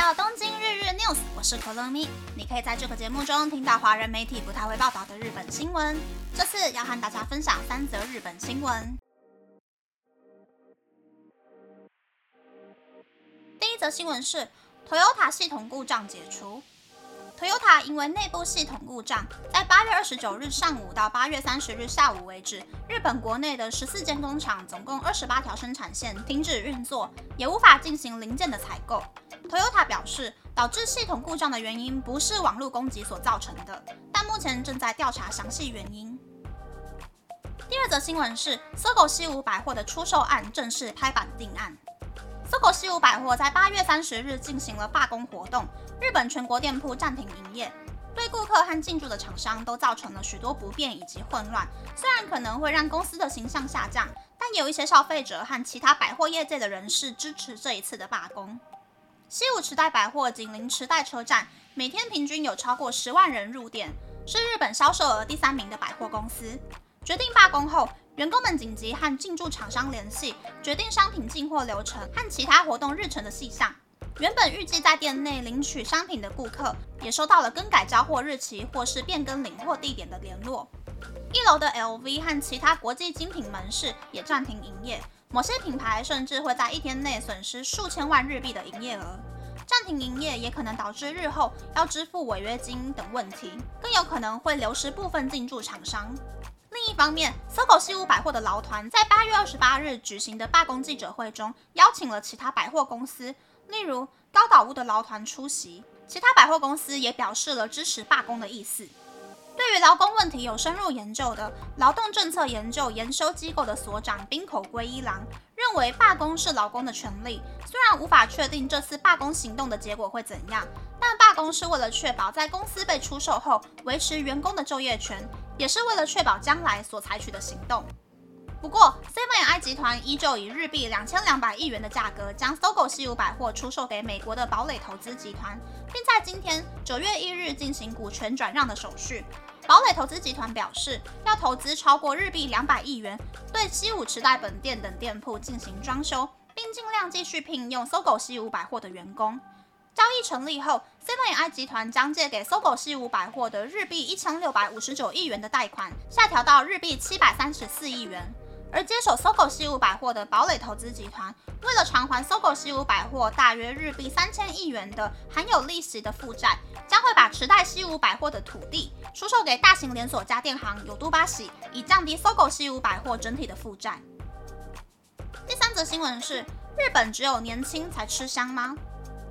到东京日日 news，我是可乐咪。你可以在这个节目中听到华人媒体不太会报道的日本新闻。这次要和大家分享三则日本新闻。第一则新闻是 Toyota 系统故障解除。Toyota 因为内部系统故障，在八月二十九日上午到八月三十日下午为止，日本国内的十四间工厂总共二十八条生产线停止运作，也无法进行零件的采购。Toyota 表示，导致系统故障的原因不是网络攻击所造成的，但目前正在调查详细原因。第二则新闻是，搜狗西武百货的出售案正式拍板定案。搜狗西武百货在八月三十日进行了罢工活动，日本全国店铺暂停营业，对顾客和进驻的厂商都造成了许多不便以及混乱。虽然可能会让公司的形象下降，但有一些消费者和其他百货业界的人士支持这一次的罢工。西武池袋百货紧邻池袋车站，每天平均有超过十万人入店，是日本销售额第三名的百货公司。决定罢工后，员工们紧急和进驻厂商联系，决定商品进货流程和其他活动日程的细项。原本预计在店内领取商品的顾客，也收到了更改交货日期或是变更领货地点的联络。一楼的 LV 和其他国际精品门市也暂停营业，某些品牌甚至会在一天内损失数千万日币的营业额。暂停营业也可能导致日后要支付违约金等问题，更有可能会流失部分进驻厂商。另一方面，搜狗西屋百货的劳团在八月二十八日举行的罢工记者会中，邀请了其他百货公司，例如高岛屋的劳团出席。其他百货公司也表示了支持罢工的意思。对于劳工问题有深入研究的劳动政策研究研修机构的所长滨口圭一郎认为，罢工是劳工的权利。虽然无法确定这次罢工行动的结果会怎样，但罢工是为了确保在公司被出售后维持员工的就业权。也是为了确保将来所采取的行动。不过，Seven&i 集团依旧以日币两千两百亿元的价格将搜狗西武百货出售给美国的堡垒投资集团，并在今天九月一日进行股权转让的手续。堡垒投资集团表示，要投资超过日币两百亿元，对西武池袋本店等店铺进行装修，并尽量继续聘用搜狗西武百货的员工。交易成立后，Seven&i 集团将借给搜狗西武百货的日币一千六百五十九亿元的贷款下调到日币七百三十四亿元。而接手搜狗西武百货的堡垒投资集团，为了偿还搜狗西武百货大约日币三千亿元的含有利息的负债，将会把池袋西武百货的土地出售给大型连锁家电行有都巴喜，以降低搜狗西武百货整体的负债。第三则新闻是：日本只有年轻才吃香吗？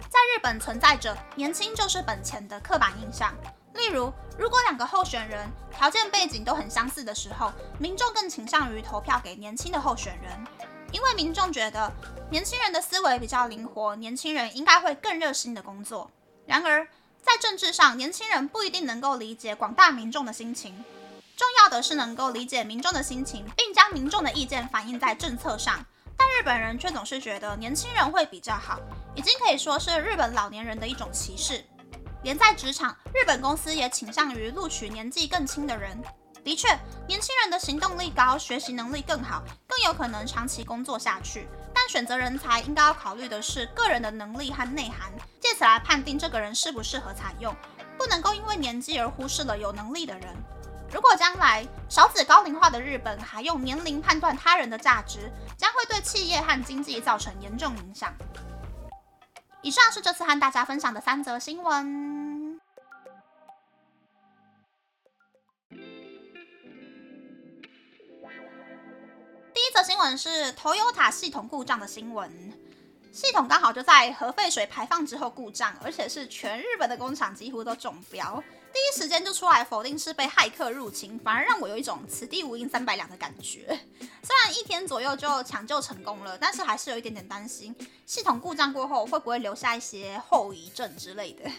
在日本存在着“年轻就是本钱”的刻板印象。例如，如果两个候选人条件背景都很相似的时候，民众更倾向于投票给年轻的候选人，因为民众觉得年轻人的思维比较灵活，年轻人应该会更热心的工作。然而，在政治上，年轻人不一定能够理解广大民众的心情。重要的是能够理解民众的心情，并将民众的意见反映在政策上。但日本人却总是觉得年轻人会比较好，已经可以说是日本老年人的一种歧视。连在职场，日本公司也倾向于录取年纪更轻的人。的确，年轻人的行动力高，学习能力更好，更有可能长期工作下去。选择人才应该要考虑的是个人的能力和内涵，借此来判定这个人适不适合采用，不能够因为年纪而忽视了有能力的人。如果将来少子高龄化的日本还用年龄判断他人的价值，将会对企业和经济造成严重影响。以上是这次和大家分享的三则新闻。新闻是 Toyota 系统故障的新闻。系统刚好就在核废水排放之后故障，而且是全日本的工厂几乎都中标，第一时间就出来否定是被骇客入侵，反而让我有一种此地无银三百两的感觉。虽然一天左右就抢救成功了，但是还是有一点点担心，系统故障过后会不会留下一些后遗症之类的。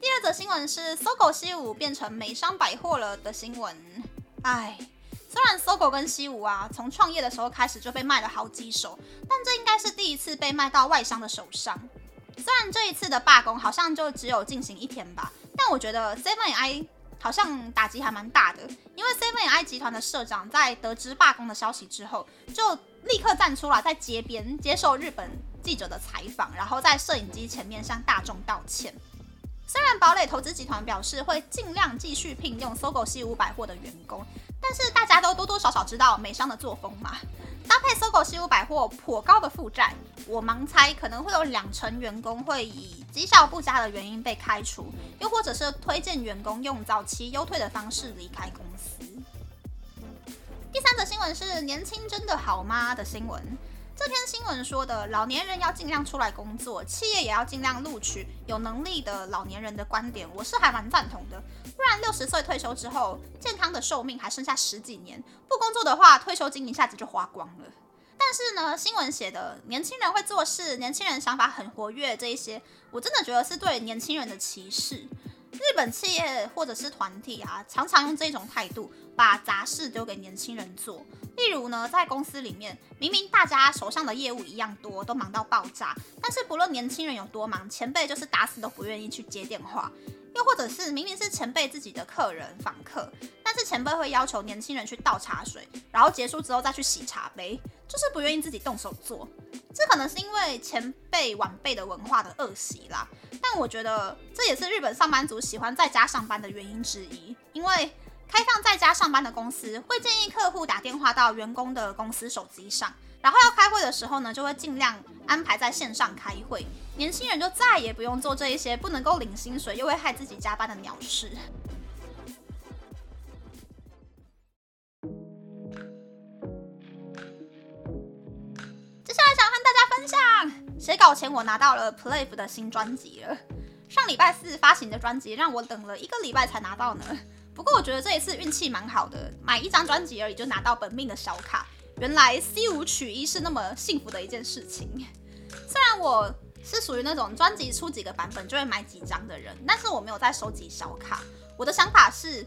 第二则新闻是搜狗西武变成美商百货了的新闻，唉。虽然搜狗跟西武啊，从创业的时候开始就被卖了好几手，但这应该是第一次被卖到外商的手上。虽然这一次的罢工好像就只有进行一天吧，但我觉得 Seven I 好像打击还蛮大的，因为 Seven I 集团的社长在得知罢工的消息之后，就立刻站出来在街边接受日本。记者的采访，然后在摄影机前面向大众道歉。虽然堡垒投资集团表示会尽量继续聘用搜狗西武百货的员工，但是大家都多多少少知道美商的作风嘛。搭配搜狗西武百货颇高的负债，我盲猜可能会有两成员工会以绩效不佳的原因被开除，又或者是推荐员工用早期优退的方式离开公司。第三则新闻是“年轻真的好吗”的新闻。这篇新闻说的，老年人要尽量出来工作，企业也要尽量录取有能力的老年人的观点，我是还蛮赞同的。不然六十岁退休之后，健康的寿命还剩下十几年，不工作的话，退休金一下子就花光了。但是呢，新闻写的年轻人会做事，年轻人想法很活跃，这一些我真的觉得是对年轻人的歧视。日本企业或者是团体啊，常常用这种态度把杂事丢给年轻人做。例如呢，在公司里面，明明大家手上的业务一样多，都忙到爆炸，但是不论年轻人有多忙，前辈就是打死都不愿意去接电话。又或者是明明是前辈自己的客人访客，但是前辈会要求年轻人去倒茶水，然后结束之后再去洗茶杯，就是不愿意自己动手做。这可能是因为前辈晚辈的文化的恶习啦。但我觉得这也是日本上班族喜欢在家上班的原因之一，因为。开放在家上班的公司会建议客户打电话到员工的公司手机上，然后要开会的时候呢，就会尽量安排在线上开会。年轻人就再也不用做这一些不能够领薪水又会害自己加班的鸟事。接下来想和大家分享，写稿前我拿到了 Playf 的新专辑了。上礼拜四发行的专辑让我等了一个礼拜才拿到呢。不过我觉得这一次运气蛮好的，买一张专辑而已就拿到本命的小卡。原来 C 五取一是那么幸福的一件事情。虽然我是属于那种专辑出几个版本就会买几张的人，但是我没有在收集小卡。我的想法是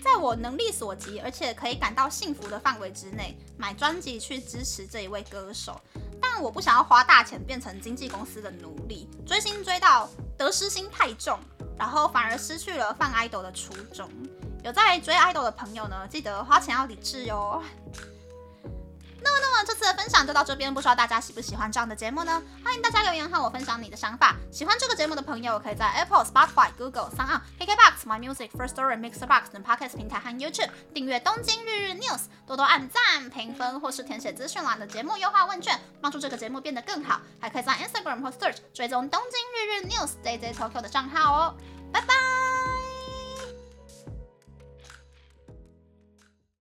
在我能力所及，而且可以感到幸福的范围之内，买专辑去支持这一位歌手。但我不想要花大钱变成经纪公司的奴隶，追星追到得失心太重，然后反而失去了放 idol 的初衷。有在追 idol 的朋友呢，记得花钱要理智哟。那么，那么这次的分享就到这边，不知道大家喜不喜欢这样的节目呢？欢迎大家留言和我分享你的想法。喜欢这个节目的朋友，可以在 Apple、Spotify、Google、s o u n KKBox、My Music、First Story、Mixbox 等 Podcast 平台和 YouTube 订阅《东京日日 News》，多多按赞、评分或是填写资讯栏的节目优化问卷，帮助这个节目变得更好。还可以在 Instagram 或 Search 追踪《东京日日 News》DJ Tokyo 的账号哦。拜拜。